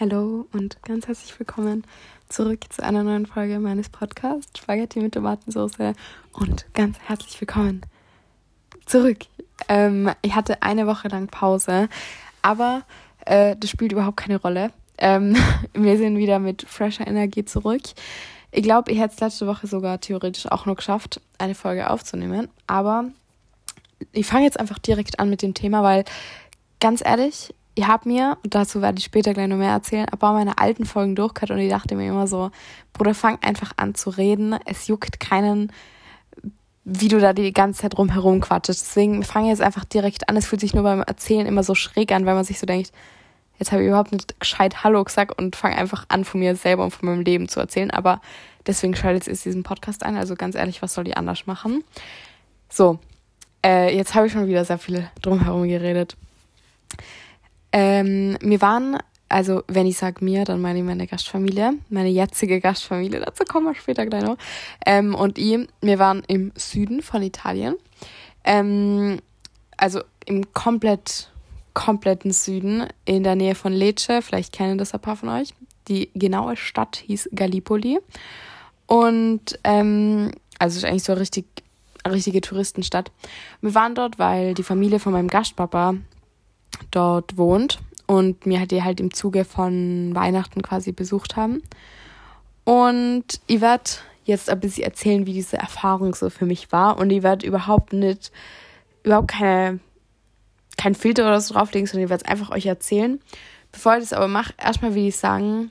Hallo und ganz herzlich willkommen zurück zu einer neuen Folge meines Podcasts Spaghetti mit Tomatensauce und ganz herzlich willkommen zurück. Ähm, ich hatte eine Woche lang Pause, aber äh, das spielt überhaupt keine Rolle. Ähm, wir sind wieder mit fresher Energie zurück. Ich glaube, ich hätte es letzte Woche sogar theoretisch auch noch geschafft, eine Folge aufzunehmen, aber ich fange jetzt einfach direkt an mit dem Thema, weil ganz ehrlich, ich habe mir, und dazu werde ich später gleich noch mehr erzählen, aber meine alten Folgen durchgehört und ich dachte mir immer so, Bruder, fang einfach an zu reden. Es juckt keinen, wie du da die ganze Zeit rumherum quatschst. Deswegen fange jetzt einfach direkt an. Es fühlt sich nur beim Erzählen immer so schräg an, weil man sich so denkt, jetzt habe ich überhaupt nicht gescheit Hallo gesagt und fange einfach an, von mir selber und von meinem Leben zu erzählen. Aber deswegen schaltet jetzt diesen Podcast ein. Also ganz ehrlich, was soll die anders machen? So, äh, jetzt habe ich schon wieder sehr viel drumherum geredet. Ähm, wir waren, also wenn ich sage mir, dann meine ich meine Gastfamilie, meine jetzige Gastfamilie, dazu kommen wir später gleich noch. Ähm, und ich, wir waren im Süden von Italien. Ähm, also im komplett, kompletten Süden, in der Nähe von Lecce, vielleicht kennen das ein paar von euch. Die genaue Stadt hieß Gallipoli. Und ähm, also ist eigentlich so eine richtig, richtige Touristenstadt. Wir waren dort, weil die Familie von meinem Gastpapa dort wohnt und mir die halt im Zuge von Weihnachten quasi besucht haben. Und ich werde jetzt ein bisschen erzählen, wie diese Erfahrung so für mich war. Und ich werde überhaupt nicht, überhaupt keine, kein Filter oder so drauflegen, sondern ich werde es einfach euch erzählen. Bevor ich das aber mache, erstmal will ich sagen,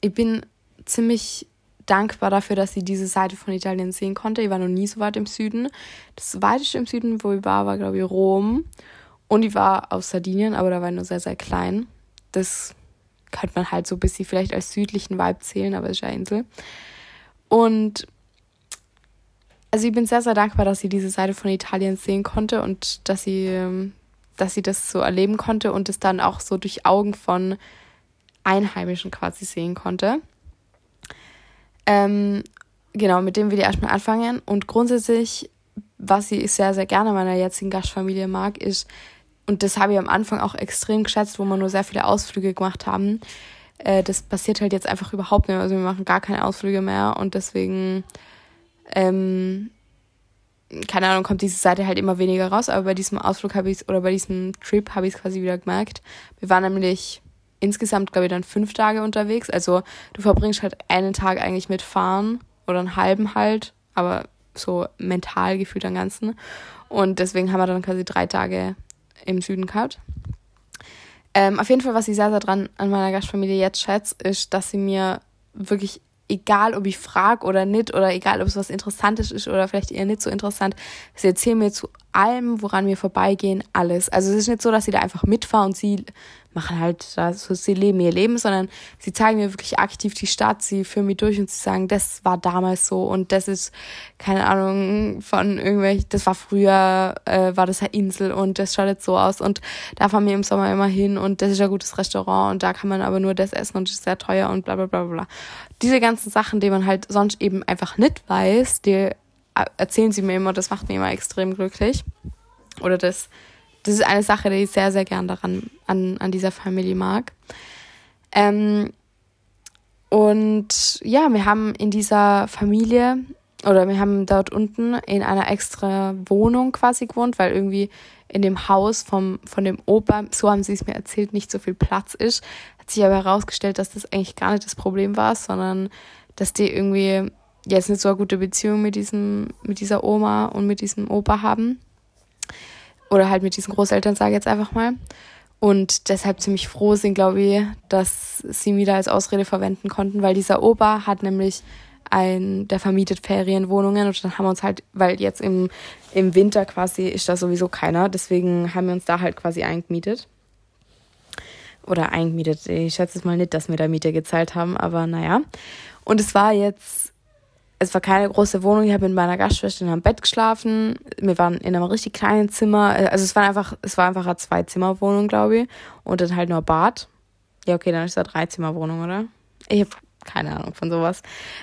ich bin ziemlich dankbar dafür, dass ich diese Seite von Italien sehen konnte. Ich war noch nie so weit im Süden. Das weiteste im Süden, wo ich war, war, glaube ich, Rom. Und die war aus Sardinien, aber da war nur sehr, sehr klein. Das könnte man halt so ein bisschen vielleicht als südlichen Vibe zählen, aber es ist ja Insel. Und also ich bin sehr, sehr dankbar, dass sie diese Seite von Italien sehen konnte und dass sie, ähm, dass sie das so erleben konnte und es dann auch so durch Augen von Einheimischen quasi sehen konnte. Ähm, genau, mit dem will ich erstmal anfangen. Und grundsätzlich, was ich sehr, sehr gerne meiner jetzigen Gastfamilie mag, ist, und das habe ich am Anfang auch extrem geschätzt, wo wir nur sehr viele Ausflüge gemacht haben. Äh, das passiert halt jetzt einfach überhaupt nicht mehr. Also wir machen gar keine Ausflüge mehr und deswegen, ähm, keine Ahnung, kommt diese Seite halt immer weniger raus. Aber bei diesem Ausflug habe ich oder bei diesem Trip habe ich es quasi wieder gemerkt. Wir waren nämlich insgesamt, glaube ich, dann fünf Tage unterwegs. Also du verbringst halt einen Tag eigentlich mit Fahren oder einen halben halt, aber so mental gefühlt am Ganzen. Und deswegen haben wir dann quasi drei Tage im Süden gehabt. Ähm, auf jeden Fall, was ich sehr, sehr dran an meiner Gastfamilie jetzt schätze, ist, dass sie mir wirklich, egal ob ich frage oder nicht, oder egal ob es was Interessantes ist oder vielleicht eher nicht so interessant, sie erzählen mir zu allem, woran wir vorbeigehen, alles. Also es ist nicht so, dass sie da einfach mitfahren und sie machen halt so, sie leben ihr Leben, sondern sie zeigen mir wirklich aktiv die Stadt, sie führen mich durch und sie sagen, das war damals so und das ist, keine Ahnung, von irgendwelchen, das war früher, äh, war das eine Insel und das schaut jetzt so aus und da fahren wir im Sommer immer hin und das ist ein gutes Restaurant und da kann man aber nur das essen und das ist sehr teuer und bla bla bla bla. Diese ganzen Sachen, die man halt sonst eben einfach nicht weiß, die erzählen sie mir immer, das macht mich immer extrem glücklich. Oder das, das ist eine Sache, die ich sehr, sehr gern daran, an, an dieser Familie mag. Ähm, und ja, wir haben in dieser Familie oder wir haben dort unten in einer extra Wohnung quasi gewohnt, weil irgendwie in dem Haus vom, von dem Opa, so haben sie es mir erzählt, nicht so viel Platz ist. Hat sich aber herausgestellt, dass das eigentlich gar nicht das Problem war, sondern dass die irgendwie jetzt nicht so eine gute Beziehung mit diesem, mit dieser Oma und mit diesem Opa haben. Oder halt mit diesen Großeltern, sage ich jetzt einfach mal. Und deshalb ziemlich froh sind, glaube ich, dass sie wieder als Ausrede verwenden konnten, weil dieser Opa hat nämlich ein, der vermietet Ferienwohnungen und dann haben wir uns halt, weil jetzt im, im Winter quasi ist da sowieso keiner, deswegen haben wir uns da halt quasi eingemietet. Oder eingemietet. Ich schätze es mal nicht, dass wir da Miete gezahlt haben, aber naja. Und es war jetzt es war keine große Wohnung. Ich habe mit meiner Gastschwester in einem Bett geschlafen. Wir waren in einem richtig kleinen Zimmer. Also es war einfach, es war einfach eine Zwei-Zimmer-Wohnung, glaube ich. Und dann halt nur Bad. Ja, okay, dann ist es eine Drei-Zimmer-Wohnung, oder? Ich habe keine Ahnung von sowas.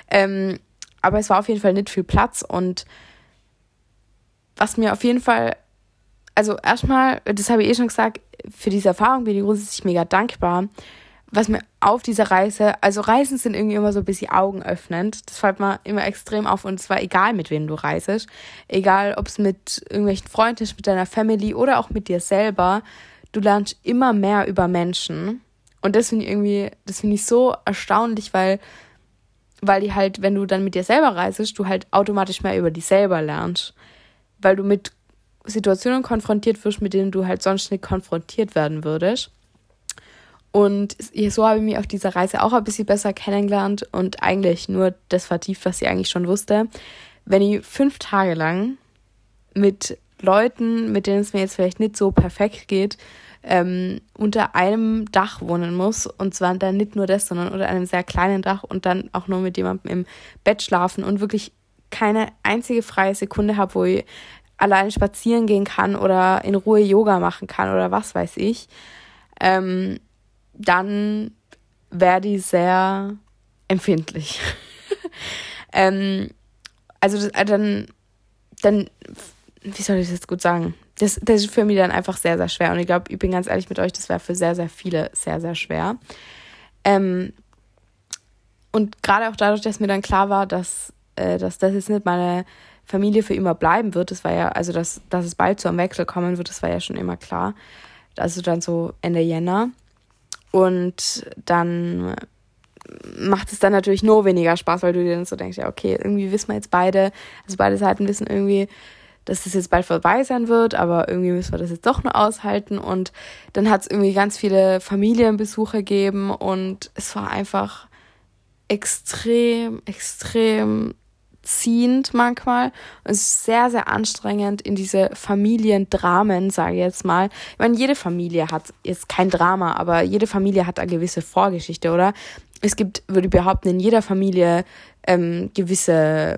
Ähm, aber es war auf jeden Fall nicht viel Platz und was mir auf jeden Fall, also erstmal, das habe ich eh schon gesagt, für diese Erfahrung bin ich grundsätzlich mega dankbar, was mir auf dieser Reise, also Reisen sind irgendwie immer so ein bisschen augenöffnend. Das fällt mir immer extrem auf und zwar egal, mit wem du reisest. Egal, ob es mit irgendwelchen Freunden ist, mit deiner Family oder auch mit dir selber. Du lernst immer mehr über Menschen. Und das finde ich irgendwie, das finde ich so erstaunlich, weil, weil die halt, wenn du dann mit dir selber reisest, du halt automatisch mehr über dich selber lernst. Weil du mit Situationen konfrontiert wirst, mit denen du halt sonst nicht konfrontiert werden würdest. Und so habe ich mich auf dieser Reise auch ein bisschen besser kennengelernt und eigentlich nur das vertieft, was ich eigentlich schon wusste. Wenn ich fünf Tage lang mit Leuten, mit denen es mir jetzt vielleicht nicht so perfekt geht, ähm, unter einem Dach wohnen muss. Und zwar dann nicht nur das, sondern unter einem sehr kleinen Dach und dann auch nur mit jemandem im Bett schlafen und wirklich keine einzige freie Sekunde habe, wo ich alleine spazieren gehen kann oder in Ruhe Yoga machen kann oder was weiß ich. Ähm, dann wäre die sehr empfindlich. ähm, also das, äh, dann, dann, wie soll ich das jetzt gut sagen? Das, das ist für mich dann einfach sehr, sehr schwer. Und ich glaube, ich bin ganz ehrlich mit euch, das wäre für sehr, sehr viele sehr, sehr schwer. Ähm, und gerade auch dadurch, dass mir dann klar war, dass, äh, dass das jetzt nicht meine Familie für immer bleiben wird, das war ja, also dass, dass es bald zu einem Wechsel kommen wird, das war ja schon immer klar. Also dann so Ende Jänner. Und dann macht es dann natürlich nur weniger Spaß, weil du dir dann so denkst, ja, okay, irgendwie wissen wir jetzt beide, also beide Seiten wissen irgendwie, dass das jetzt bald vorbei sein wird, aber irgendwie müssen wir das jetzt doch nur aushalten. Und dann hat es irgendwie ganz viele Familienbesuche gegeben und es war einfach extrem, extrem ziehend manchmal. Es ist sehr, sehr anstrengend in diese Familiendramen, sage ich jetzt mal. Ich meine, jede Familie hat jetzt kein Drama, aber jede Familie hat eine gewisse Vorgeschichte, oder? Es gibt, würde ich behaupten, in jeder Familie ähm, gewisse,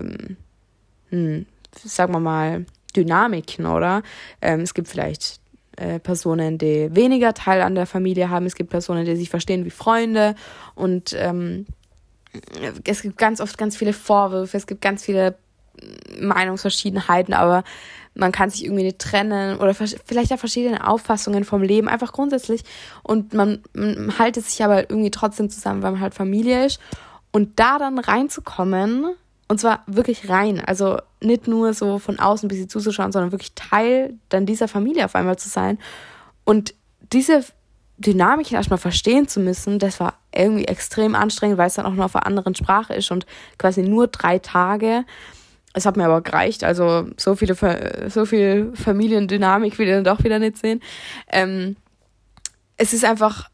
hm, sagen wir mal, Dynamiken, oder? Ähm, es gibt vielleicht äh, Personen, die weniger Teil an der Familie haben. Es gibt Personen, die sich verstehen wie Freunde und ähm, es gibt ganz oft ganz viele Vorwürfe, es gibt ganz viele Meinungsverschiedenheiten, aber man kann sich irgendwie nicht trennen oder vielleicht auch verschiedene Auffassungen vom Leben, einfach grundsätzlich. Und man, man haltet sich aber irgendwie trotzdem zusammen, weil man halt Familie ist. Und da dann reinzukommen, und zwar wirklich rein, also nicht nur so von außen ein bisschen zuzuschauen, sondern wirklich Teil dann dieser Familie auf einmal zu sein. Und diese Dynamiken erstmal verstehen zu müssen, das war irgendwie extrem anstrengend, weil es dann auch noch auf einer anderen Sprache ist und quasi nur drei Tage. Es hat mir aber gereicht, also so viele, so viel Familiendynamik will ich dann doch wieder nicht sehen. Ähm, es ist einfach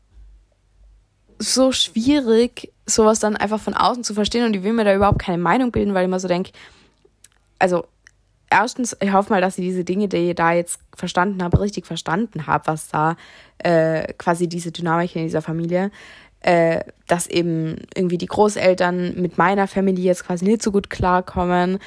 so schwierig, sowas dann einfach von außen zu verstehen und ich will mir da überhaupt keine Meinung bilden, weil ich immer so denke, also erstens, ich hoffe mal, dass ich diese Dinge, die ich da jetzt verstanden habe, richtig verstanden habe, was da äh, quasi diese Dynamik in dieser Familie, äh, dass eben irgendwie die Großeltern mit meiner Familie jetzt quasi nicht so gut klarkommen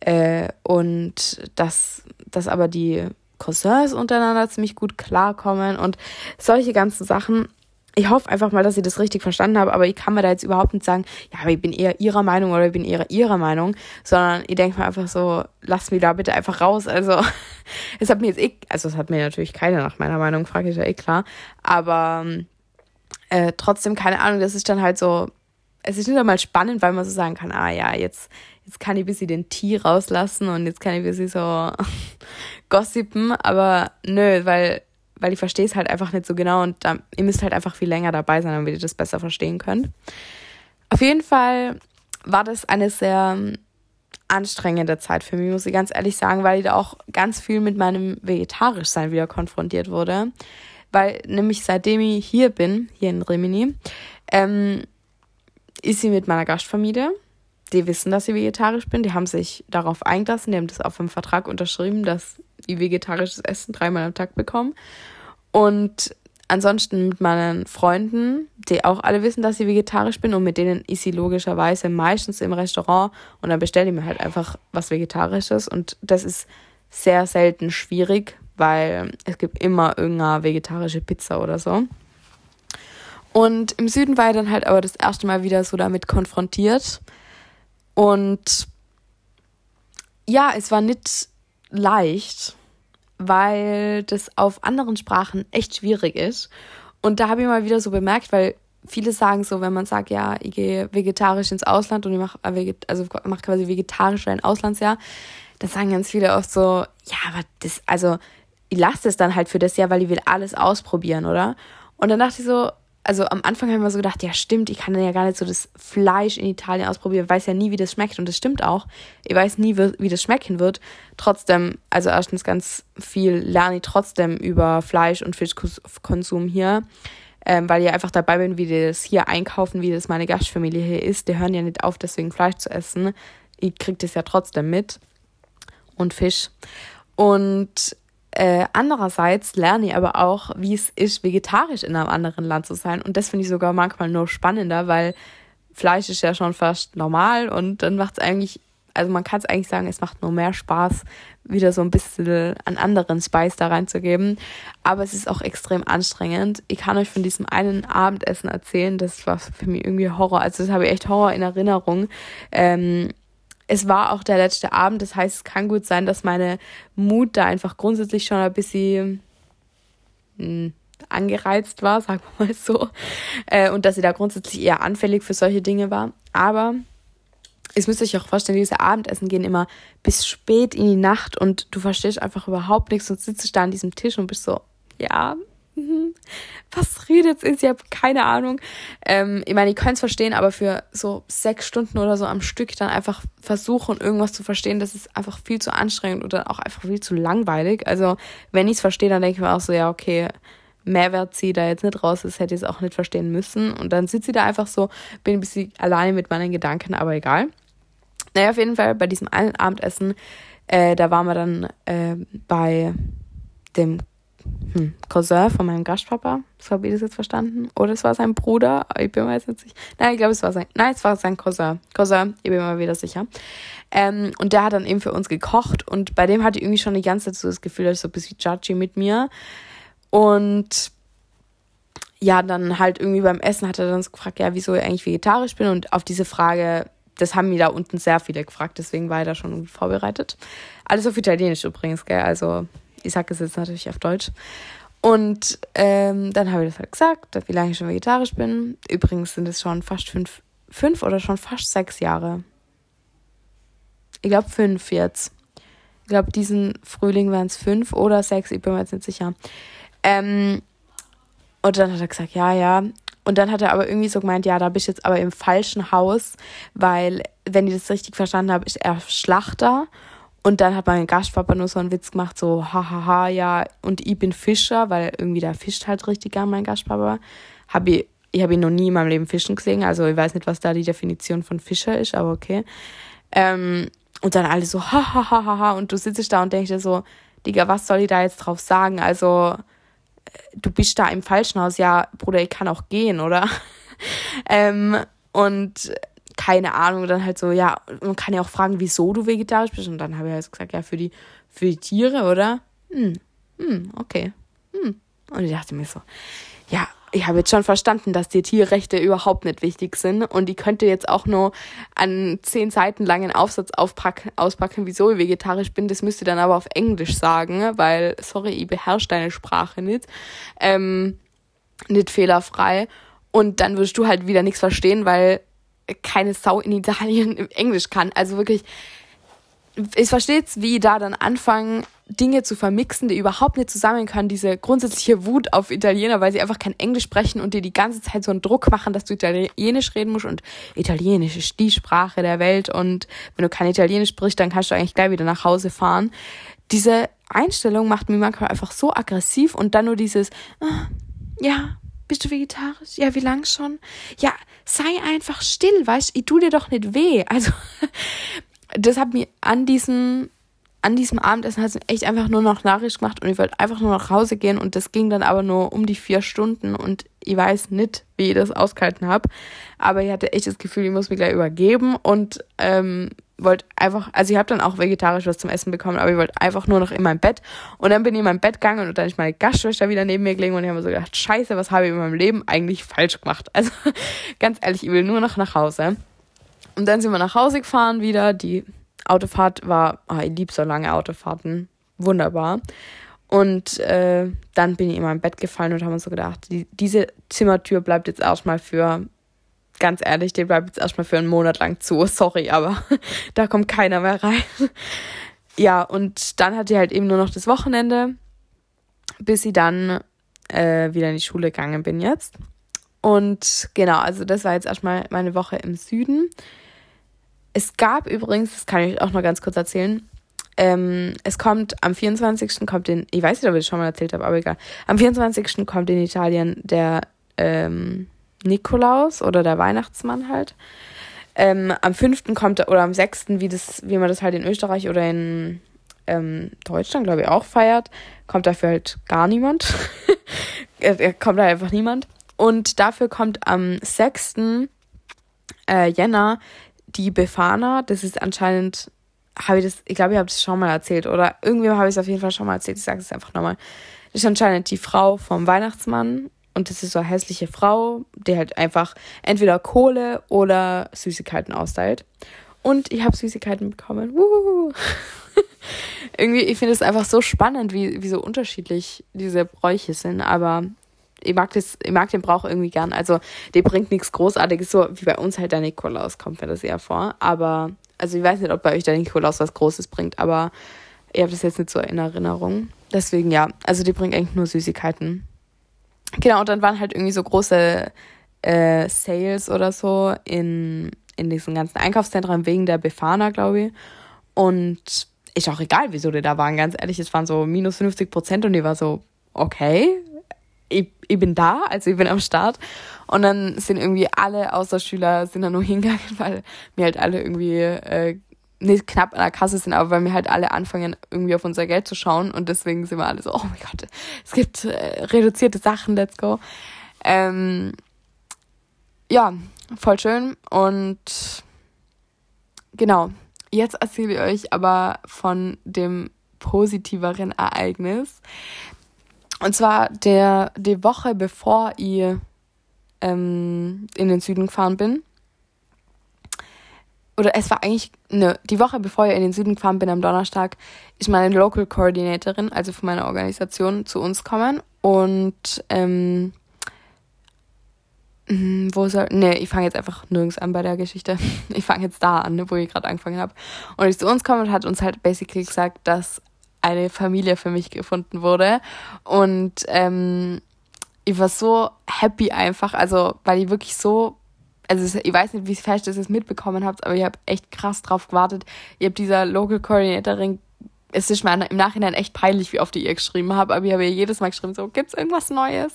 äh, und dass, dass aber die Cousins untereinander ziemlich gut klarkommen und solche ganzen Sachen ich hoffe einfach mal, dass ich das richtig verstanden habe, aber ich kann mir da jetzt überhaupt nicht sagen, ja, aber ich bin eher ihrer Meinung oder ich bin eher ihrer Meinung, sondern ich denke mir einfach so, lass mich da bitte einfach raus. Also, es hat mir jetzt eh, also es hat mir natürlich keiner nach meiner Meinung gefragt, ist ja eh klar, aber äh, trotzdem, keine Ahnung, das ist dann halt so, es ist nicht einmal spannend, weil man so sagen kann, ah ja, jetzt, jetzt kann ich ein bisschen den Tee rauslassen und jetzt kann ich ein bisschen so gossipen, aber nö, weil weil ich verstehe es halt einfach nicht so genau und da, ihr müsst halt einfach viel länger dabei sein, damit ihr das besser verstehen könnt. Auf jeden Fall war das eine sehr ähm, anstrengende Zeit für mich, muss ich ganz ehrlich sagen, weil ich da auch ganz viel mit meinem Vegetarischsein wieder konfrontiert wurde. Weil nämlich seitdem ich hier bin, hier in Rimini, ähm, ist sie mit meiner Gastfamilie. Die wissen, dass ich vegetarisch bin. Die haben sich darauf eingelassen. Die haben das auf dem Vertrag unterschrieben, dass ich vegetarisches Essen dreimal am Tag bekomme. Und ansonsten mit meinen Freunden, die auch alle wissen, dass ich vegetarisch bin und mit denen ist sie logischerweise meistens im Restaurant und dann bestelle ich mir halt einfach was Vegetarisches und das ist sehr selten schwierig, weil es gibt immer irgendeine vegetarische Pizza oder so. Und im Süden war ich dann halt aber das erste Mal wieder so damit konfrontiert und ja, es war nicht leicht, weil das auf anderen Sprachen echt schwierig ist. Und da habe ich mal wieder so bemerkt, weil viele sagen so, wenn man sagt, ja, ich gehe vegetarisch ins Ausland und ich mache äh, also mach quasi vegetarisch ein Auslandsjahr, dann sagen ganz viele oft so, ja, aber das, also ich lasse das dann halt für das Jahr, weil ich will alles ausprobieren, oder? Und dann dachte ich so, also am Anfang habe ich mir so gedacht, ja stimmt, ich kann ja gar nicht so das Fleisch in Italien ausprobieren, weiß ja nie, wie das schmeckt und das stimmt auch. Ich weiß nie, wie das schmecken wird. Trotzdem, also erstens ganz viel lerne ich trotzdem über Fleisch und Fischkonsum hier, ähm, weil ich einfach dabei bin, wie die das hier einkaufen, wie das meine Gastfamilie hier ist. Die hören ja nicht auf, deswegen Fleisch zu essen. Ich kriege das ja trotzdem mit und Fisch. Und äh, andererseits lerne ich aber auch, wie es ist, vegetarisch in einem anderen Land zu sein. Und das finde ich sogar manchmal nur spannender, weil Fleisch ist ja schon fast normal und dann macht es eigentlich, also man kann es eigentlich sagen, es macht nur mehr Spaß, wieder so ein bisschen an anderen Spice da reinzugeben. Aber es ist auch extrem anstrengend. Ich kann euch von diesem einen Abendessen erzählen, das war für mich irgendwie Horror. Also das habe ich echt Horror in Erinnerung. Ähm, es war auch der letzte Abend, das heißt, es kann gut sein, dass meine Mut da einfach grundsätzlich schon ein bisschen mh, hm, angereizt war, sagen wir mal so, äh, und dass sie da grundsätzlich eher anfällig für solche Dinge war. Aber es müsst euch auch vorstellen, diese Abendessen gehen immer bis spät in die Nacht und du verstehst einfach überhaupt nichts und sitzt da an diesem Tisch und bist so, ja. Was redet ist? Ich habe keine Ahnung. Ähm, ich meine, ich kann es verstehen, aber für so sechs Stunden oder so am Stück dann einfach versuchen, irgendwas zu verstehen, das ist einfach viel zu anstrengend oder auch einfach viel zu langweilig. Also, wenn ich es verstehe, dann denke ich mir auch so, ja, okay, Mehrwert ziehe da jetzt nicht raus, das hätte ich es auch nicht verstehen müssen. Und dann sitze ich da einfach so, bin ein bisschen alleine mit meinen Gedanken, aber egal. Naja, auf jeden Fall bei diesem einen Abendessen, äh, da waren wir dann äh, bei dem hm, Cousin von meinem Gastpapa. So habe ich das jetzt verstanden. Oder es war sein Bruder. Ich bin mir jetzt nicht sicher. Nein, ich glaube, es war sein. Nein, es war sein Cousin. Cousin, ich bin mir wieder sicher. Ähm, und der hat dann eben für uns gekocht. Und bei dem hatte ich irgendwie schon die ganze Zeit so das Gefühl, dass er so ein bisschen judgy mit mir. Und ja, dann halt irgendwie beim Essen hat er dann gefragt, ja, wieso ich eigentlich vegetarisch bin. Und auf diese Frage, das haben mir da unten sehr viele gefragt, deswegen war ich da schon vorbereitet. Alles auf Italienisch übrigens, gell? Also ich sage es jetzt natürlich auf Deutsch. Und ähm, dann habe ich das halt gesagt, wie lange ich schon vegetarisch bin. Übrigens sind es schon fast fünf, fünf oder schon fast sechs Jahre. Ich glaube fünf jetzt. Ich glaube, diesen Frühling waren es fünf oder sechs, ich bin mir jetzt nicht sicher. Ähm, und dann hat er gesagt, ja, ja. Und dann hat er aber irgendwie so gemeint, ja, da bist du jetzt aber im falschen Haus, weil, wenn ich das richtig verstanden habe, ist er Schlachter und dann hat mein Gastpapa nur so einen Witz gemacht, so, hahaha, ja, und ich bin Fischer, weil irgendwie der fischt halt richtig gern, mein Gastpapa. Hab ich, ich habe ihn noch nie in meinem Leben fischen gesehen, also ich weiß nicht, was da die Definition von Fischer ist, aber okay. Ähm, und dann alle so, hahaha, und du sitzt da und denkst dir so, Digga, was soll ich da jetzt drauf sagen? Also, du bist da im falschen Haus, ja, Bruder, ich kann auch gehen, oder? ähm, und keine Ahnung, dann halt so, ja, man kann ja auch fragen, wieso du vegetarisch bist. Und dann habe ich halt gesagt, ja, für die, für die Tiere, oder? Hm, hm, okay. Hm. Und ich dachte mir so, ja, ich habe jetzt schon verstanden, dass die Tierrechte überhaupt nicht wichtig sind. Und ich könnte jetzt auch nur einen zehn Seiten langen Aufsatz aufpacken, auspacken, wieso ich vegetarisch bin. Das müsste dann aber auf Englisch sagen, weil, sorry, ich beherrsche deine Sprache nicht. Ähm, nicht fehlerfrei. Und dann wirst du halt wieder nichts verstehen, weil keine Sau in Italien im Englisch kann. Also wirklich, ich verstehe jetzt, wie da dann anfangen, Dinge zu vermixen, die überhaupt nicht zusammen können. Diese grundsätzliche Wut auf Italiener, weil sie einfach kein Englisch sprechen und dir die ganze Zeit so einen Druck machen, dass du Italienisch reden musst. Und Italienisch ist die Sprache der Welt. Und wenn du kein Italienisch sprichst, dann kannst du eigentlich gleich wieder nach Hause fahren. Diese Einstellung macht mich manchmal einfach so aggressiv und dann nur dieses, ah, ja, bist du vegetarisch? Ja, wie lang schon? Ja, sei einfach still, weißt ich tu dir doch nicht weh. Also, das hat mir an diesem, an diesem Abendessen hat echt einfach nur noch Nachricht gemacht und ich wollte einfach nur nach Hause gehen und das ging dann aber nur um die vier Stunden und ich weiß nicht, wie ich das ausgehalten habe. Aber ich hatte echt das Gefühl, ich muss mich gleich übergeben und ähm, wollte einfach, also ich habe dann auch vegetarisch was zum Essen bekommen, aber ich wollte einfach nur noch in mein Bett. Und dann bin ich in mein Bett gegangen und dann ist meine Gastschwester wieder neben mir gelegen und ich habe mir so gedacht, scheiße, was habe ich in meinem Leben eigentlich falsch gemacht? Also ganz ehrlich, ich will nur noch nach Hause. Und dann sind wir nach Hause gefahren wieder. Die Autofahrt war, oh, ich liebe so lange Autofahrten. Wunderbar. Und äh, dann bin ich immer im Bett gefallen und haben uns so gedacht, die, diese Zimmertür bleibt jetzt erstmal für, ganz ehrlich, die bleibt jetzt erstmal für einen Monat lang zu. Sorry, aber da kommt keiner mehr rein. ja, und dann hatte ich halt eben nur noch das Wochenende, bis ich dann äh, wieder in die Schule gegangen bin jetzt. Und genau, also das war jetzt erstmal meine Woche im Süden. Es gab übrigens, das kann ich auch noch ganz kurz erzählen, ähm, es kommt am 24. kommt in, ich weiß nicht, ob ich das schon mal erzählt habe, aber egal. Am 24. kommt in Italien der ähm, Nikolaus oder der Weihnachtsmann halt. Ähm, am 5. kommt oder am 6., wie, das, wie man das halt in Österreich oder in ähm, Deutschland, glaube ich, auch feiert, kommt dafür halt gar niemand. kommt da einfach niemand. Und dafür kommt am 6. Äh, Jänner die Befana. Das ist anscheinend, habe ich das, ich glaube, ich habe das schon mal erzählt. Oder irgendwie habe ich es auf jeden Fall schon mal erzählt. Ich sage es einfach nochmal. Das ist anscheinend die Frau vom Weihnachtsmann. Und das ist so eine hässliche Frau, die halt einfach entweder Kohle oder Süßigkeiten austeilt. Und ich habe Süßigkeiten bekommen. Wuhu. Irgendwie, ich finde es einfach so spannend, wie, wie so unterschiedlich diese Bräuche sind. Aber ich mag, das, ich mag den Brauch irgendwie gern. Also, der bringt nichts Großartiges, so wie bei uns halt der Nikolaus kommt mir das eher vor. Aber, also ich weiß nicht, ob bei euch der Nikolaus was Großes bringt, aber ich habe das jetzt nicht so in Erinnerung. Deswegen ja, also die bringt eigentlich nur Süßigkeiten. Genau, und dann waren halt irgendwie so große äh, Sales oder so in, in diesen ganzen Einkaufszentren wegen der Befana, glaube ich. Und ist auch egal, wieso die da waren, ganz ehrlich. Es waren so minus 50 Prozent und die war so, okay, ich, ich bin da, also ich bin am Start. Und dann sind irgendwie alle außer Schüler sind da nur hingegangen, weil wir halt alle irgendwie äh, nicht knapp an der Kasse sind, aber weil wir halt alle anfangen, irgendwie auf unser Geld zu schauen. Und deswegen sind wir alle so, oh mein Gott, es gibt äh, reduzierte Sachen, let's go. Ähm, ja, voll schön. Und genau, jetzt erzähle ich euch aber von dem positiveren Ereignis. Und zwar der, die Woche bevor ich ähm, in den Süden gefahren bin. Oder es war eigentlich, ne, die Woche bevor ich in den Süden gefahren bin am Donnerstag, ist meine Local Coordinatorin, also von meiner Organisation, zu uns gekommen. Und ähm, hm, wo soll. Ne, ich fange jetzt einfach nirgends an bei der Geschichte. Ich fange jetzt da an, wo ich gerade angefangen habe. Und ich zu uns komme und hat uns halt basically gesagt, dass eine Familie für mich gefunden wurde. Und ähm, ich war so happy einfach, also weil ich wirklich so, also ich weiß nicht, wie fest ihr es mitbekommen habt, aber ich habe echt krass drauf gewartet. Ich habe dieser Local Coordinatorin es ist mir im Nachhinein echt peinlich, wie oft ich ihr geschrieben habe, aber ich habe ihr jedes Mal geschrieben, so, gibt's irgendwas Neues?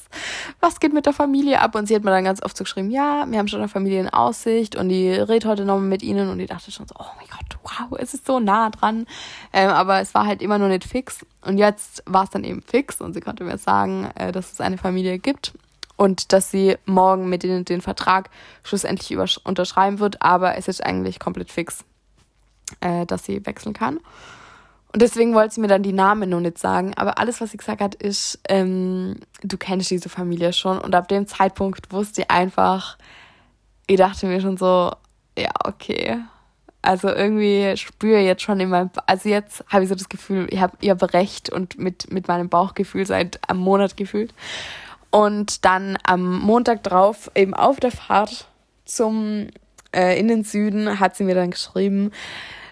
Was geht mit der Familie ab? Und sie hat mir dann ganz oft so geschrieben, ja, wir haben schon eine Familie in Aussicht und die redet heute nochmal mit ihnen und ich dachte schon so, oh mein Gott, wow, es ist so nah dran. Ähm, aber es war halt immer noch nicht fix. Und jetzt war es dann eben fix und sie konnte mir sagen, äh, dass es eine Familie gibt und dass sie morgen mit denen den Vertrag schlussendlich unterschreiben wird, aber es ist eigentlich komplett fix, äh, dass sie wechseln kann. Und deswegen wollte sie mir dann die Namen noch nicht sagen. Aber alles, was sie gesagt hat, ist, ähm, du kennst diese Familie schon. Und ab dem Zeitpunkt wusste ich einfach, ich dachte mir schon so, ja, okay. Also irgendwie spüre ich jetzt schon in meinem, also jetzt habe ich so das Gefühl, ich habe ihr recht und mit, mit meinem Bauchgefühl seit einem Monat gefühlt. Und dann am Montag drauf, eben auf der Fahrt zum äh, in den Süden, hat sie mir dann geschrieben,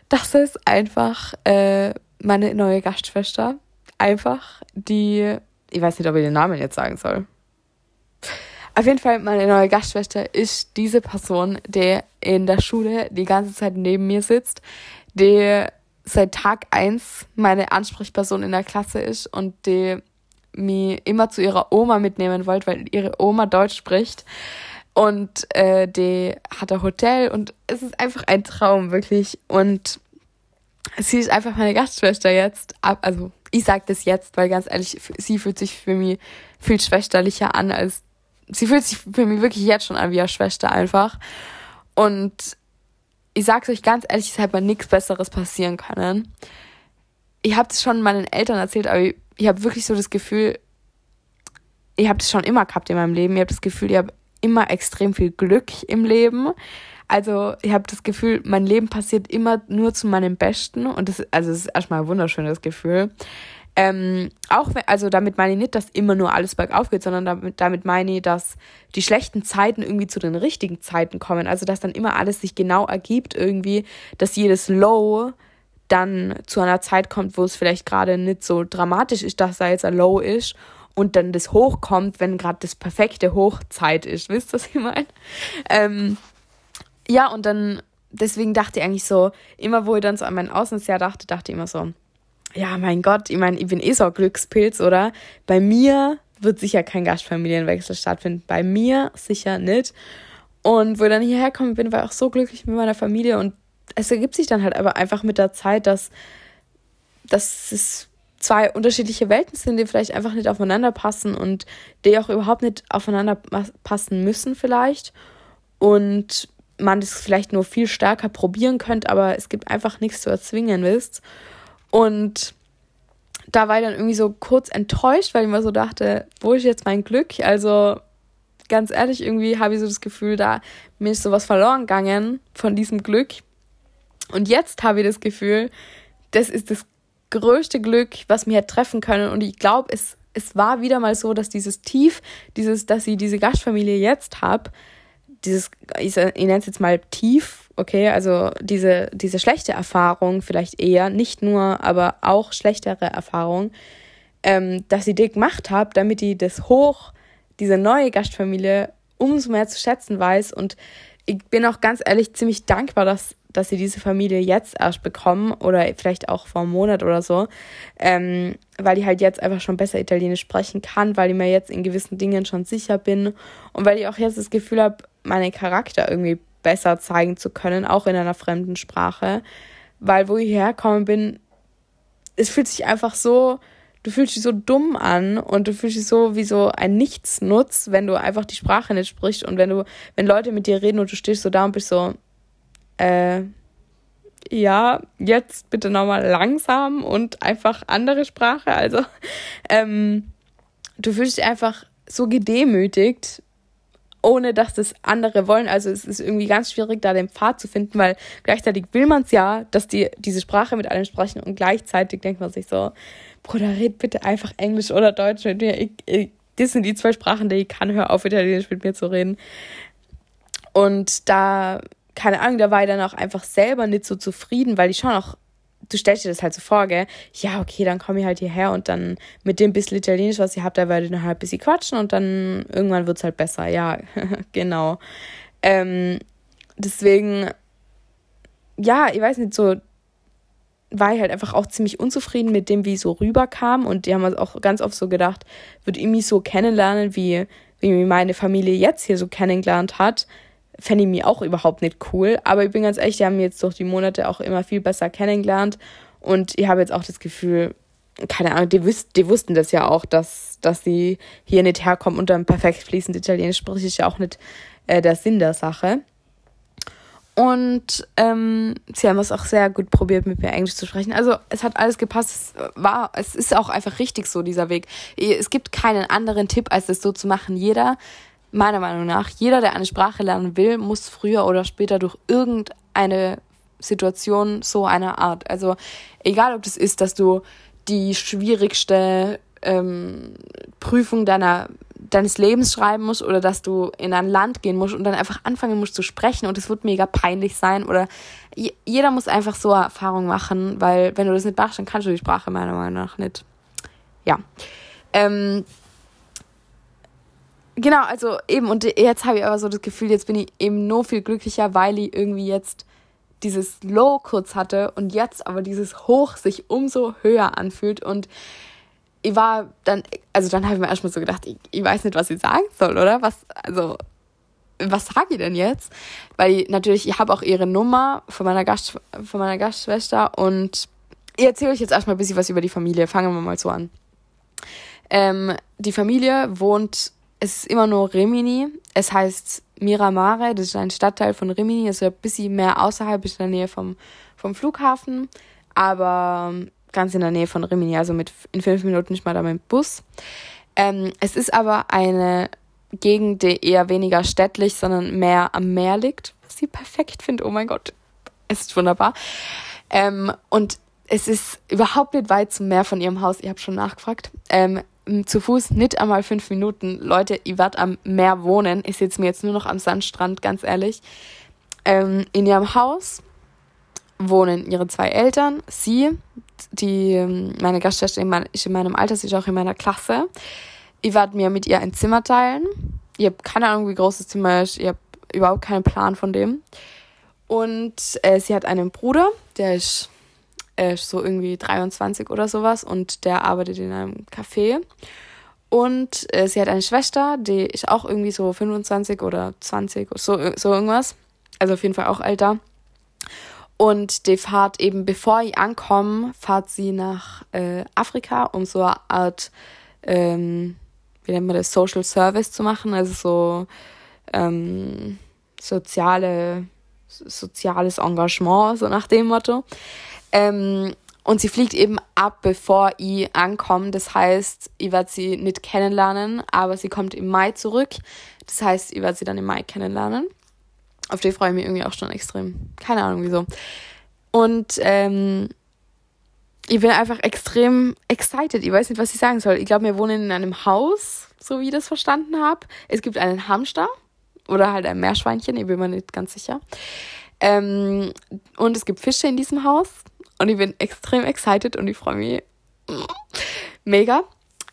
dass es einfach äh, meine neue Gastschwester einfach, die, ich weiß nicht, ob ich den Namen jetzt sagen soll. Auf jeden Fall, meine neue Gastschwester ist diese Person, die in der Schule die ganze Zeit neben mir sitzt, die seit Tag eins meine Ansprechperson in der Klasse ist und die mich immer zu ihrer Oma mitnehmen wollte, weil ihre Oma Deutsch spricht. Und äh, die hat ein Hotel und es ist einfach ein Traum, wirklich. Und sie ist einfach meine Gastschwester jetzt. Also ich sage das jetzt, weil ganz ehrlich, sie fühlt sich für mich viel schwesterlicher an als sie fühlt sich für mich wirklich jetzt schon an wie eine Schwester einfach. Und ich sag's euch ganz ehrlich, es hätte mir nichts Besseres passieren können. Ich habe das schon meinen Eltern erzählt, aber ich, ich habe wirklich so das Gefühl, ich habe das schon immer gehabt in meinem Leben. Ich habe das Gefühl, ich habe immer extrem viel Glück im Leben. Also ich habe das Gefühl, mein Leben passiert immer nur zu meinem Besten und das, also es ist erstmal ein wunderschönes Gefühl. Ähm, auch wenn, also damit meine ich nicht, dass immer nur alles bergauf geht, sondern damit, damit meine ich, dass die schlechten Zeiten irgendwie zu den richtigen Zeiten kommen. Also dass dann immer alles sich genau ergibt irgendwie, dass jedes Low dann zu einer Zeit kommt, wo es vielleicht gerade nicht so dramatisch ist, dass da jetzt ein Low ist und dann das Hoch kommt, wenn gerade das perfekte Hochzeit ist. Wisst ihr, was ich meine? Ähm, ja, und dann, deswegen dachte ich eigentlich so, immer wo ich dann so an mein Auslandsjahr dachte, dachte ich immer so, ja, mein Gott, ich meine, ich bin eh so ein Glückspilz, oder? Bei mir wird sicher kein Gastfamilienwechsel stattfinden. Bei mir sicher nicht. Und wo ich dann hierher gekommen bin, war ich auch so glücklich mit meiner Familie und es ergibt sich dann halt aber einfach mit der Zeit, dass, dass es zwei unterschiedliche Welten sind, die vielleicht einfach nicht aufeinander passen und die auch überhaupt nicht aufeinander passen müssen vielleicht. Und man das vielleicht nur viel stärker probieren könnte, aber es gibt einfach nichts zu erzwingen, wisst. Und da war ich dann irgendwie so kurz enttäuscht, weil ich mir so dachte, wo ist jetzt mein Glück? Also ganz ehrlich, irgendwie habe ich so das Gefühl, da mir ist sowas verloren gegangen von diesem Glück. Und jetzt habe ich das Gefühl, das ist das größte Glück, was mir hätte treffen können. Und ich glaube, es, es war wieder mal so, dass dieses Tief, dieses, dass ich diese Gastfamilie jetzt habe, dieses, ich, ich nenne es jetzt mal tief, okay, also diese, diese schlechte Erfahrung vielleicht eher, nicht nur, aber auch schlechtere Erfahrung, ähm, dass ich die gemacht habe, damit ich das hoch, diese neue Gastfamilie umso mehr zu schätzen weiß und ich bin auch ganz ehrlich ziemlich dankbar, dass dass sie diese Familie jetzt erst bekommen oder vielleicht auch vor einem Monat oder so, ähm, weil ich halt jetzt einfach schon besser Italienisch sprechen kann, weil ich mir jetzt in gewissen Dingen schon sicher bin und weil ich auch jetzt das Gefühl habe, meinen Charakter irgendwie besser zeigen zu können, auch in einer fremden Sprache, weil wo ich hergekommen bin, es fühlt sich einfach so, du fühlst dich so dumm an und du fühlst dich so wie so ein Nichtsnutz, wenn du einfach die Sprache nicht sprichst und wenn du, wenn Leute mit dir reden und du stehst so da und bist so, äh, ja, jetzt bitte nochmal langsam und einfach andere Sprache. Also, ähm, du fühlst dich einfach so gedemütigt, ohne dass das andere wollen. Also es ist irgendwie ganz schwierig, da den Pfad zu finden, weil gleichzeitig will man es ja, dass die diese Sprache mit allen sprechen und gleichzeitig denkt man sich so, Bruder, red bitte einfach Englisch oder Deutsch mit mir. Ich, ich, das sind die zwei Sprachen, die ich kann. Hör auf, Italienisch mit mir zu reden. Und da keine Ahnung, da war ich dann auch einfach selber nicht so zufrieden, weil ich schon auch, du stellst dir das halt so vor, gell? Ja, okay, dann komme ich halt hierher und dann mit dem bisschen Italienisch, was ich habe, da werde ich noch halt ein bisschen quatschen und dann irgendwann wird es halt besser. Ja, genau. Ähm, deswegen, ja, ich weiß nicht, so war ich halt einfach auch ziemlich unzufrieden mit dem, wie es so rüberkam. Und die haben also auch ganz oft so gedacht, würde ich mich so kennenlernen, wie, wie meine Familie jetzt hier so kennengelernt hat fände ich mir auch überhaupt nicht cool. Aber ich bin ganz ehrlich, die haben mich jetzt durch die Monate auch immer viel besser kennengelernt. Und ich habe jetzt auch das Gefühl, keine Ahnung, die, wüs die wussten das ja auch, dass, dass sie hier nicht herkommen und dann perfekt fließend Italienisch spreche ist ja auch nicht äh, der Sinn der Sache. Und ähm, sie haben es auch sehr gut probiert, mit mir Englisch zu sprechen. Also es hat alles gepasst. Es war, es ist auch einfach richtig so, dieser Weg. Es gibt keinen anderen Tipp, als es so zu machen. Jeder meiner Meinung nach, jeder, der eine Sprache lernen will, muss früher oder später durch irgendeine Situation so einer Art. Also egal, ob das ist, dass du die schwierigste ähm, Prüfung deiner deines Lebens schreiben musst oder dass du in ein Land gehen musst und dann einfach anfangen musst zu sprechen und es wird mega peinlich sein oder jeder muss einfach so Erfahrung machen, weil wenn du das nicht machst, dann kannst du die Sprache meiner Meinung nach nicht. Ja. Ähm, Genau, also eben, und jetzt habe ich aber so das Gefühl, jetzt bin ich eben nur viel glücklicher, weil ich irgendwie jetzt dieses Low kurz hatte und jetzt aber dieses Hoch sich umso höher anfühlt und ich war dann, also dann habe ich mir erstmal so gedacht, ich, ich weiß nicht, was ich sagen soll, oder? Was, also, was sage ich denn jetzt? Weil ich, natürlich, ich habe auch ihre Nummer von meiner, Gast, von meiner Gastschwester und ich erzähle euch jetzt erstmal ein bisschen was über die Familie. Fangen wir mal so an. Ähm, die Familie wohnt es ist immer nur Rimini. Es heißt Miramare, das ist ein Stadtteil von Rimini, also ein bisschen mehr außerhalb, ist in der Nähe vom, vom Flughafen, aber ganz in der Nähe von Rimini, also mit, in fünf Minuten nicht mal da mit dem Bus. Ähm, es ist aber eine Gegend, die eher weniger städtlich, sondern mehr am Meer liegt, was ich perfekt finde. Oh mein Gott, es ist wunderbar. Ähm, und es ist überhaupt nicht weit zum Meer von ihrem Haus. Ich habe schon nachgefragt. Ähm, zu Fuß nicht einmal fünf Minuten. Leute, ich werde am Meer wohnen. Ich sitze mir jetzt nur noch am Sandstrand, ganz ehrlich. Ähm, in ihrem Haus wohnen ihre zwei Eltern, sie, die, ähm, meine Gastschwester ist in meinem Alter, sie ist auch in meiner Klasse. Ich werde mir mit ihr ein Zimmer teilen. Ich habe keine Ahnung, wie groß das Zimmer ist. Ich habe überhaupt keinen Plan von dem. Und äh, sie hat einen Bruder, der ist äh, so irgendwie 23 oder sowas und der arbeitet in einem Café. Und äh, sie hat eine Schwester, die ist auch irgendwie so 25 oder 20, so, so irgendwas. Also auf jeden Fall auch älter. Und die fahrt eben, bevor ich ankomme, fahrt sie nach äh, Afrika, um so eine Art, ähm, wie nennt man das, Social Service zu machen, also so ähm, soziale, soziales Engagement, so nach dem Motto. Ähm, und sie fliegt eben ab, bevor ich ankomme. Das heißt, ich werde sie nicht kennenlernen, aber sie kommt im Mai zurück. Das heißt, ich werde sie dann im Mai kennenlernen. Auf die freue ich mich irgendwie auch schon extrem. Keine Ahnung wieso. Und ähm, ich bin einfach extrem excited. Ich weiß nicht, was ich sagen soll. Ich glaube, wir wohnen in einem Haus, so wie ich das verstanden habe. Es gibt einen Hamster oder halt ein Meerschweinchen, ich bin mir nicht ganz sicher. Ähm, und es gibt Fische in diesem Haus. Und ich bin extrem excited und ich freue mich mega.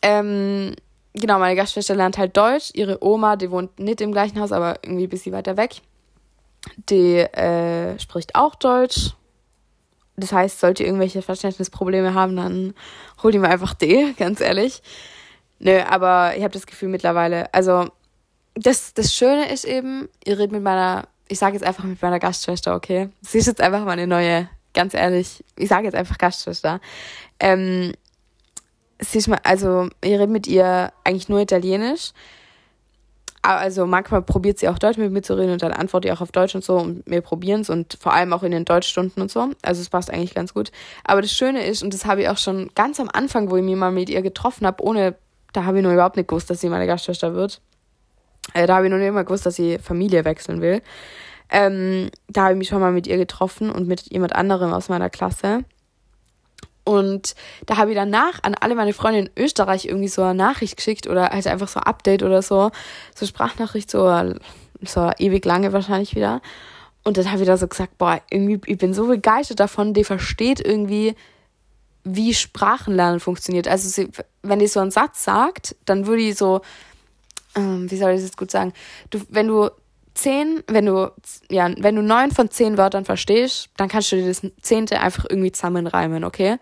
Ähm, genau, meine Gastschwester lernt halt Deutsch. Ihre Oma, die wohnt nicht im gleichen Haus, aber irgendwie ein bisschen weiter weg. Die äh, spricht auch Deutsch. Das heißt, sollte ihr irgendwelche Verständnisprobleme haben, dann hol die mir einfach die, ganz ehrlich. Nö, aber ich habe das Gefühl mittlerweile, also das, das Schöne ist eben, ihr redet mit meiner, ich sage jetzt einfach mit meiner Gastschwester, okay? Sie ist jetzt einfach meine neue ganz ehrlich, ich sage jetzt einfach Gastschwester. Ähm, sie ist mal, also ich rede mit ihr eigentlich nur Italienisch. Also manchmal probiert sie auch Deutsch mit mir zu reden und dann antworte ich auch auf Deutsch und so und wir probieren es und vor allem auch in den Deutschstunden und so. Also es passt eigentlich ganz gut. Aber das Schöne ist, und das habe ich auch schon ganz am Anfang, wo ich mich mal mit ihr getroffen habe, ohne, da habe ich nur überhaupt nicht gewusst, dass sie meine Gastschwester wird. Äh, da habe ich nur nicht immer gewusst, dass sie Familie wechseln will. Ähm, da habe ich mich schon mal mit ihr getroffen und mit jemand anderem aus meiner Klasse. Und da habe ich danach an alle meine Freunde in Österreich irgendwie so eine Nachricht geschickt oder halt einfach so ein Update oder so. So Sprachnachricht, so, so ewig lange wahrscheinlich wieder. Und dann habe ich da so gesagt, boah, irgendwie, ich bin so begeistert davon, die versteht irgendwie, wie Sprachenlernen funktioniert. Also sie, wenn die so einen Satz sagt, dann würde ich so, ähm, wie soll ich das jetzt gut sagen? Du, wenn du zehn, wenn du, ja, wenn du neun von zehn Wörtern verstehst, dann kannst du dir das zehnte einfach irgendwie zusammenreimen, okay?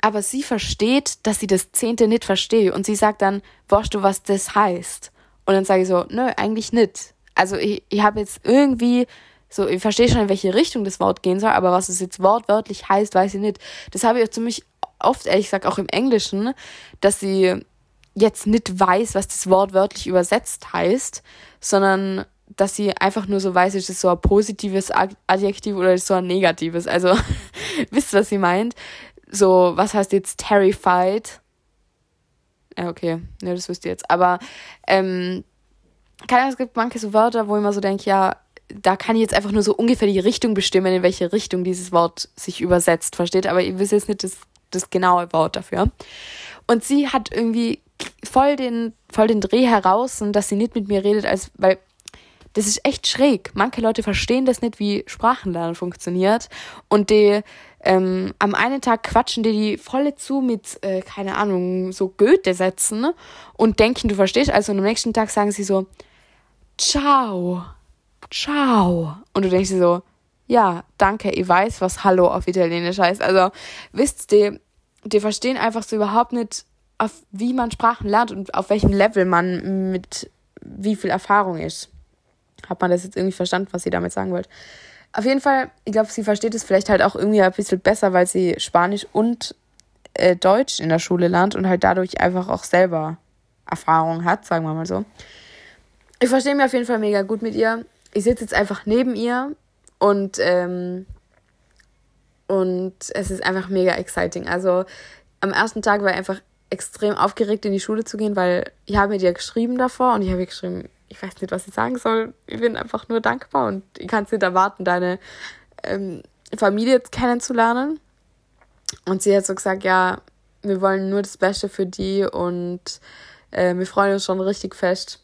Aber sie versteht, dass sie das zehnte nicht versteht und sie sagt dann, weißt du, was das heißt? Und dann sage ich so, nö, eigentlich nicht. Also ich, ich habe jetzt irgendwie so, ich verstehe schon, in welche Richtung das Wort gehen soll, aber was es jetzt wortwörtlich heißt, weiß ich nicht. Das habe ich auch ziemlich oft, ehrlich gesagt, auch im Englischen, dass sie jetzt nicht weiß, was das Wort wörtlich übersetzt heißt, sondern dass sie einfach nur so weiß, ist es so ein positives Adjektiv oder ist so ein negatives. Also, wisst ihr, was sie meint? So, was heißt jetzt terrified? Ja, okay, ne, das wisst ihr jetzt. Aber, ähm, keine Ahnung, es gibt manche so Wörter, wo ich immer so denke, ja, da kann ich jetzt einfach nur so ungefähr die Richtung bestimmen, in welche Richtung dieses Wort sich übersetzt, versteht? Aber ihr wisst jetzt nicht das, das genaue Wort dafür. Und sie hat irgendwie voll den, voll den Dreh heraus und dass sie nicht mit mir redet, als, weil das ist echt schräg. Manche Leute verstehen das nicht, wie Sprachenlernen funktioniert. Und die ähm, am einen Tag quatschen die die volle zu mit, äh, keine Ahnung, so Goethe-Sätzen und denken, du verstehst. Also und am nächsten Tag sagen sie so, ciao, ciao. Und du denkst dir so, ja, danke, ich weiß, was Hallo auf Italienisch heißt. Also, wisst ihr, die verstehen einfach so überhaupt nicht, auf wie man Sprachen lernt und auf welchem Level man mit wie viel Erfahrung ist hat man das jetzt irgendwie verstanden, was sie damit sagen wollte. Auf jeden Fall, ich glaube, sie versteht es vielleicht halt auch irgendwie ein bisschen besser, weil sie Spanisch und äh, Deutsch in der Schule lernt und halt dadurch einfach auch selber Erfahrung hat, sagen wir mal so. Ich verstehe mich auf jeden Fall mega gut mit ihr. Ich sitze jetzt einfach neben ihr und, ähm, und es ist einfach mega exciting. Also am ersten Tag war ich einfach extrem aufgeregt, in die Schule zu gehen, weil ich habe mit ihr geschrieben davor und ich habe ihr geschrieben, ich weiß nicht, was ich sagen soll. Ich bin einfach nur dankbar und ich kann es nicht erwarten, deine ähm, Familie kennenzulernen. Und sie hat so gesagt, ja, wir wollen nur das Beste für die und äh, wir freuen uns schon richtig fest.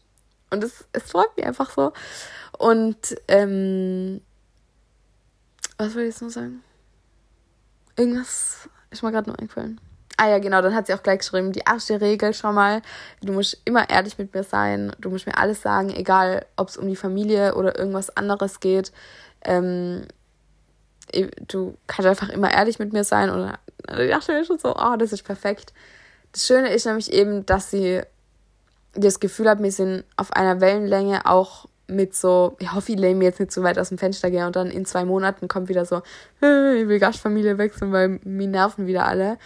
Und es, es freut mich einfach so. Und ähm, was wollte ich jetzt noch sagen? Irgendwas ist mir gerade nur eingefallen. Ah ja, genau, dann hat sie auch gleich geschrieben, die erste Regel schon mal, du musst immer ehrlich mit mir sein, du musst mir alles sagen, egal ob es um die Familie oder irgendwas anderes geht. Ähm, du kannst einfach immer ehrlich mit mir sein und ich dachte mir schon so, oh, das ist perfekt. Das Schöne ist nämlich eben, dass sie das Gefühl hat, wir sind auf einer Wellenlänge auch mit so, ich hoffe, ich lehne mir jetzt nicht zu weit aus dem Fenster gehen und dann in zwei Monaten kommt wieder so, ich will Gastfamilie wechseln, weil mir nerven wieder alle.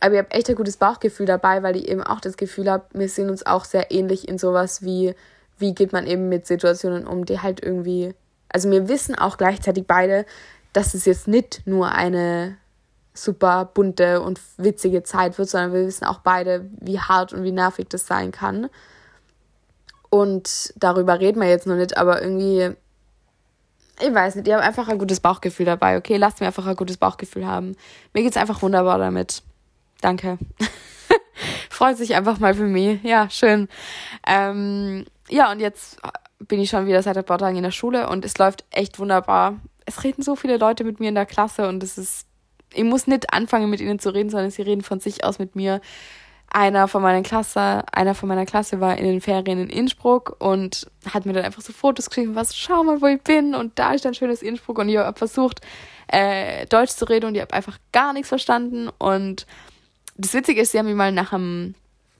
Aber ich habe echt ein gutes Bauchgefühl dabei, weil ich eben auch das Gefühl habe, wir sind uns auch sehr ähnlich in sowas wie, wie geht man eben mit Situationen um, die halt irgendwie, also wir wissen auch gleichzeitig beide, dass es jetzt nicht nur eine super bunte und witzige Zeit wird, sondern wir wissen auch beide, wie hart und wie nervig das sein kann. Und darüber reden wir jetzt noch nicht, aber irgendwie, ich weiß nicht, ich habe einfach ein gutes Bauchgefühl dabei. Okay, lasst mir einfach ein gutes Bauchgefühl haben. Mir geht es einfach wunderbar damit. Danke. Freut sich einfach mal für mich. Ja, schön. Ähm, ja, und jetzt bin ich schon wieder seit ein paar Tagen in der Schule und es läuft echt wunderbar. Es reden so viele Leute mit mir in der Klasse und es ist, ich muss nicht anfangen mit ihnen zu reden, sondern sie reden von sich aus mit mir einer von meiner Klasse, einer von meiner Klasse war in den Ferien in Innsbruck und hat mir dann einfach so Fotos geschrieben, was, schau mal, wo ich bin und da ist ein schönes Innsbruck und ich habe versucht, äh, Deutsch zu reden und ich habe einfach gar nichts verstanden und das Witzige ist, sie haben mich mal nach einem,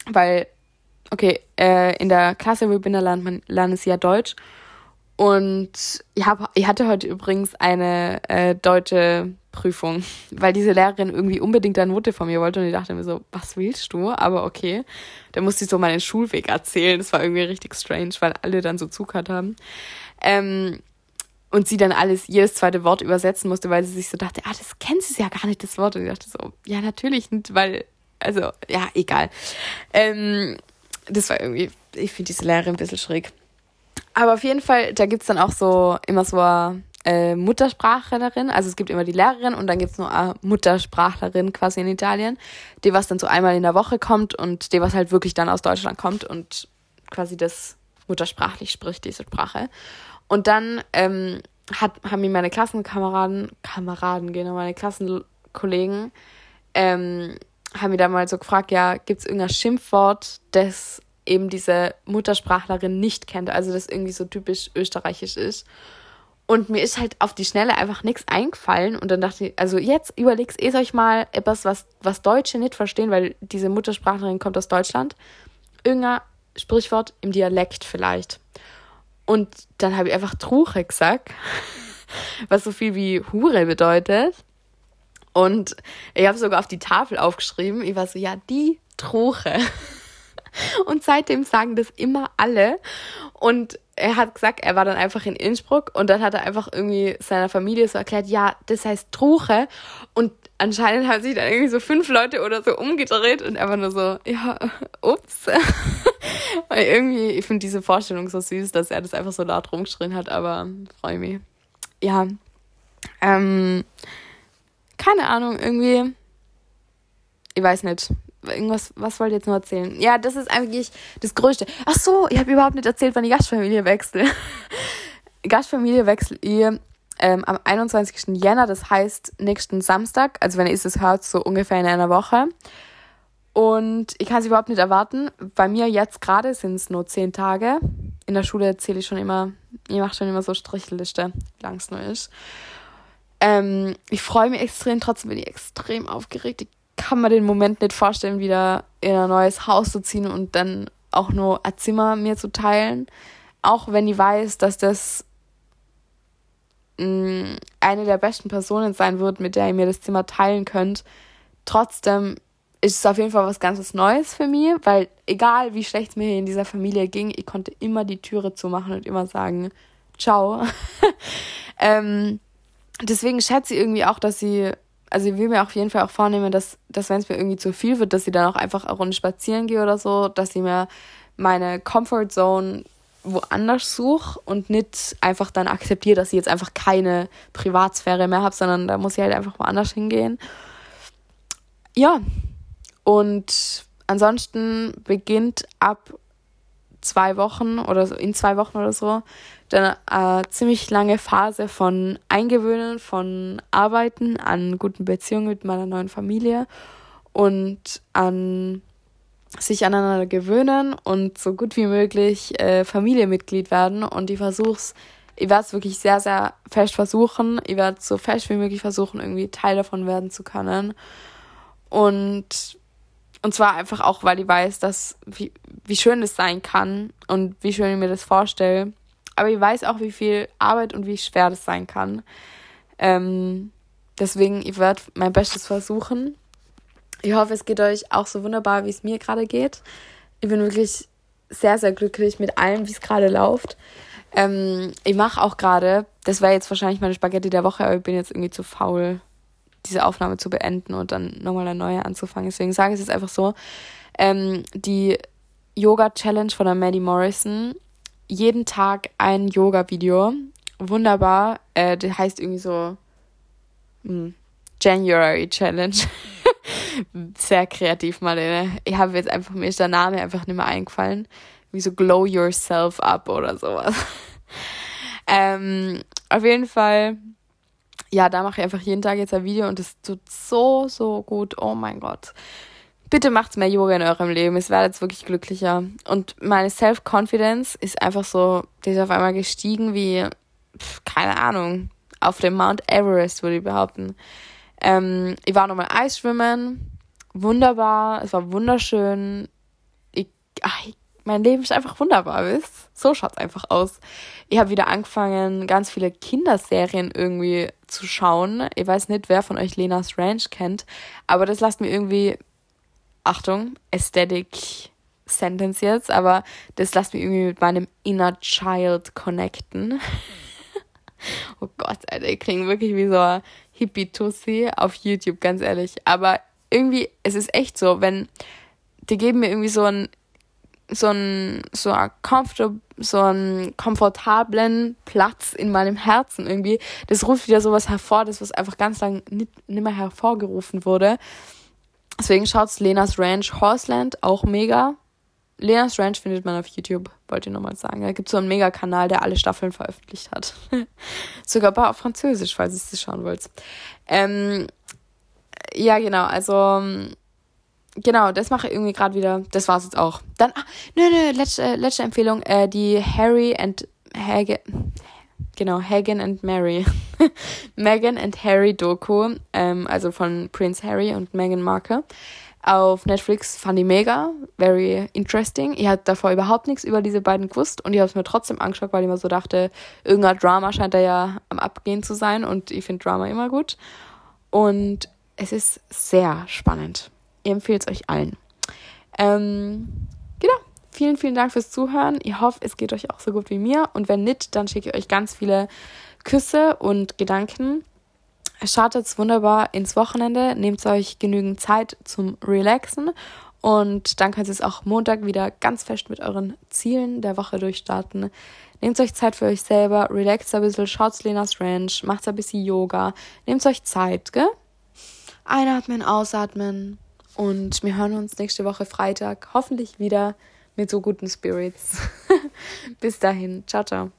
weil, okay, äh, in der Klasse, wo ich bin, da lernt man, lernt sie ja Deutsch und ich, hab, ich hatte heute übrigens eine äh, deutsche Prüfung, weil diese Lehrerin irgendwie unbedingt eine Note von mir wollte und ich dachte mir so, was willst du? Aber okay. Da musste ich so meinen Schulweg erzählen. Das war irgendwie richtig strange, weil alle dann so zugehört haben. Ähm, und sie dann alles, jedes zweite Wort übersetzen musste, weil sie sich so dachte, ah, das kennt sie ja gar nicht, das Wort. Und ich dachte so, ja, natürlich nicht, weil, also, ja, egal. Ähm, das war irgendwie, ich finde diese Lehrerin ein bisschen schräg. Aber auf jeden Fall, da gibt's dann auch so immer so eine äh, Muttersprachlerin. Also es gibt immer die Lehrerin und dann gibt's nur eine Muttersprachlerin quasi in Italien, die was dann so einmal in der Woche kommt und die was halt wirklich dann aus Deutschland kommt und quasi das muttersprachlich spricht, diese Sprache. Und dann ähm, hat, haben mir meine Klassenkameraden, Kameraden, genau, meine Klassenkollegen, ähm, haben mir da mal so gefragt, ja, gibt's irgendein Schimpfwort, das eben diese Muttersprachlerin nicht kennt, also das irgendwie so typisch österreichisch ist. Und mir ist halt auf die Schnelle einfach nichts eingefallen. Und dann dachte ich, also jetzt überleg's eh euch mal etwas, was, was Deutsche nicht verstehen, weil diese Muttersprachlerin kommt aus Deutschland. Irgendein Sprichwort im Dialekt vielleicht. Und dann habe ich einfach Truche gesagt, was so viel wie Hure bedeutet. Und ich habe sogar auf die Tafel aufgeschrieben. Ich war so, ja, die Truche. Und seitdem sagen das immer alle. Und er hat gesagt, er war dann einfach in Innsbruck und dann hat er einfach irgendwie seiner Familie so erklärt, ja, das heißt Truche. Und anscheinend haben sich dann irgendwie so fünf Leute oder so umgedreht und war nur so, ja, ups. Weil irgendwie, ich finde diese Vorstellung so süß, dass er das einfach so laut rumgeschrien hat, aber freue mich. Ja. Ähm, keine Ahnung, irgendwie. Ich weiß nicht irgendwas, was wollt ihr jetzt noch erzählen? Ja, das ist eigentlich das Größte. Ach so, ich habe überhaupt nicht erzählt, wann die Gastfamilie wechselt. Gastfamilie wechselt ihr ähm, am 21. Jänner, das heißt nächsten Samstag, also wenn ihr es hört, so ungefähr in einer Woche. Und ich kann es überhaupt nicht erwarten. Bei mir jetzt gerade sind es nur zehn Tage. In der Schule erzähle ich schon immer, ich mache schon immer so Strichliste, wie lang es nur ist. Ähm, ich freue mich extrem, trotzdem bin ich extrem aufgeregt. Ich kann mir den Moment nicht vorstellen, wieder in ein neues Haus zu ziehen und dann auch nur ein Zimmer mir zu teilen. Auch wenn ich weiß, dass das mh, mm, eine der besten Personen sein wird, mit der ihr mir das Zimmer teilen könnt. Trotzdem ist es auf jeden Fall was ganz Neues für mich, weil egal wie schlecht es mir in dieser Familie ging, ich konnte immer die Türe zumachen und immer sagen, ciao. ähm, deswegen schätze ich irgendwie auch, dass sie also ich will mir auf jeden Fall auch vornehmen, dass, dass wenn es mir irgendwie zu viel wird, dass ich dann auch einfach eine Runde spazieren gehe oder so, dass ich mir meine Comfort Zone woanders suche und nicht einfach dann akzeptiere, dass ich jetzt einfach keine Privatsphäre mehr habe, sondern da muss ich halt einfach woanders hingehen. ja, und ansonsten beginnt ab zwei Wochen oder so, in zwei Wochen oder so, dann eine ziemlich lange Phase von Eingewöhnen, von Arbeiten an guten Beziehungen mit meiner neuen Familie und an sich aneinander gewöhnen und so gut wie möglich äh, Familienmitglied werden. Und ich versuch's, ich werde es wirklich sehr, sehr fest versuchen. Ich werde so fest wie möglich versuchen, irgendwie Teil davon werden zu können. Und und zwar einfach auch, weil ich weiß, dass wie, wie schön das sein kann und wie schön ich mir das vorstelle. Aber ich weiß auch, wie viel Arbeit und wie schwer das sein kann. Ähm, deswegen, ich werde mein Bestes versuchen. Ich hoffe, es geht euch auch so wunderbar, wie es mir gerade geht. Ich bin wirklich sehr, sehr glücklich mit allem, wie es gerade läuft. Ähm, ich mache auch gerade, das wäre jetzt wahrscheinlich meine Spaghetti der Woche, aber ich bin jetzt irgendwie zu faul, diese Aufnahme zu beenden und dann nochmal eine neue anzufangen. Deswegen sage ich es jetzt einfach so. Ähm, die Yoga-Challenge von der Maddie Morrison. Jeden Tag ein Yoga-Video. Wunderbar. Äh, das heißt irgendwie so hm, January Challenge. Sehr kreativ, Marlene. Ich habe jetzt einfach, mir ist der Name einfach nicht mehr eingefallen. Wie so Glow Yourself Up oder sowas. ähm, auf jeden Fall ja, da mache ich einfach jeden Tag jetzt ein Video und es tut so, so gut. Oh mein Gott. Bitte macht's mehr Yoga in eurem Leben. Es werdet jetzt wirklich glücklicher. Und meine Self-Confidence ist einfach so, die ist auf einmal gestiegen wie, pf, keine Ahnung, auf dem Mount Everest, würde ich behaupten. Ähm, ich war nochmal Eisschwimmen. Wunderbar. Es war wunderschön. Ich, ach, ich mein Leben ist einfach wunderbar, wisst? So schaut's einfach aus. Ich habe wieder angefangen, ganz viele Kinderserien irgendwie zu schauen. Ich weiß nicht, wer von euch Lenas Ranch kennt, aber das lasst mir irgendwie, Achtung, Aesthetic Sentence jetzt, aber das lasst mich irgendwie mit meinem Inner Child connecten. oh Gott, Alter, ich klinge wirklich wie so ein Hippie-Tussi auf YouTube, ganz ehrlich. Aber irgendwie, es ist echt so, wenn die geben mir irgendwie so ein so ein so ein comfortable so einen komfortablen Platz in meinem Herzen irgendwie. Das ruft wieder sowas hervor, das was einfach ganz lang nicht, nicht mehr hervorgerufen wurde. Deswegen schaut's Lenas Ranch Horseland auch mega. Lenas Ranch findet man auf YouTube, wollte ich nochmal sagen. Da gibt's so einen Mega-Kanal, der alle Staffeln veröffentlicht hat. Sogar auf Französisch, falls ihr es schauen wollt. Ähm, ja, genau, also genau, das mache ich irgendwie gerade wieder. Das war's jetzt auch. Dann, ah, nö, nö, letzte, letzte Empfehlung, äh, die Harry and Hagen, genau, Hagen and Mary. Meghan and Harry Doku, ähm, also von Prince Harry und Meghan Markle. Auf Netflix fand ich mega, very interesting. Ich hatte davor überhaupt nichts über diese beiden gewusst und ich habe es mir trotzdem angeschaut, weil ich mir so dachte, irgendein Drama scheint da ja am Abgehen zu sein und ich finde Drama immer gut. Und es ist sehr spannend. Ich empfehle es euch allen. Ähm, genau. Vielen, vielen Dank fürs Zuhören. Ich hoffe, es geht euch auch so gut wie mir. Und wenn nicht, dann schicke ich euch ganz viele Küsse und Gedanken. Startet wunderbar ins Wochenende. Nehmt euch genügend Zeit zum Relaxen. Und dann könnt ihr es auch Montag wieder ganz fest mit euren Zielen der Woche durchstarten. Nehmt euch Zeit für euch selber, relaxt ein bisschen, schaut Lenas Ranch, macht ein bisschen Yoga. Nehmt euch Zeit, gell? Einatmen, ausatmen. Und wir hören uns nächste Woche Freitag hoffentlich wieder mit so guten Spirits. Bis dahin. Ciao, ciao.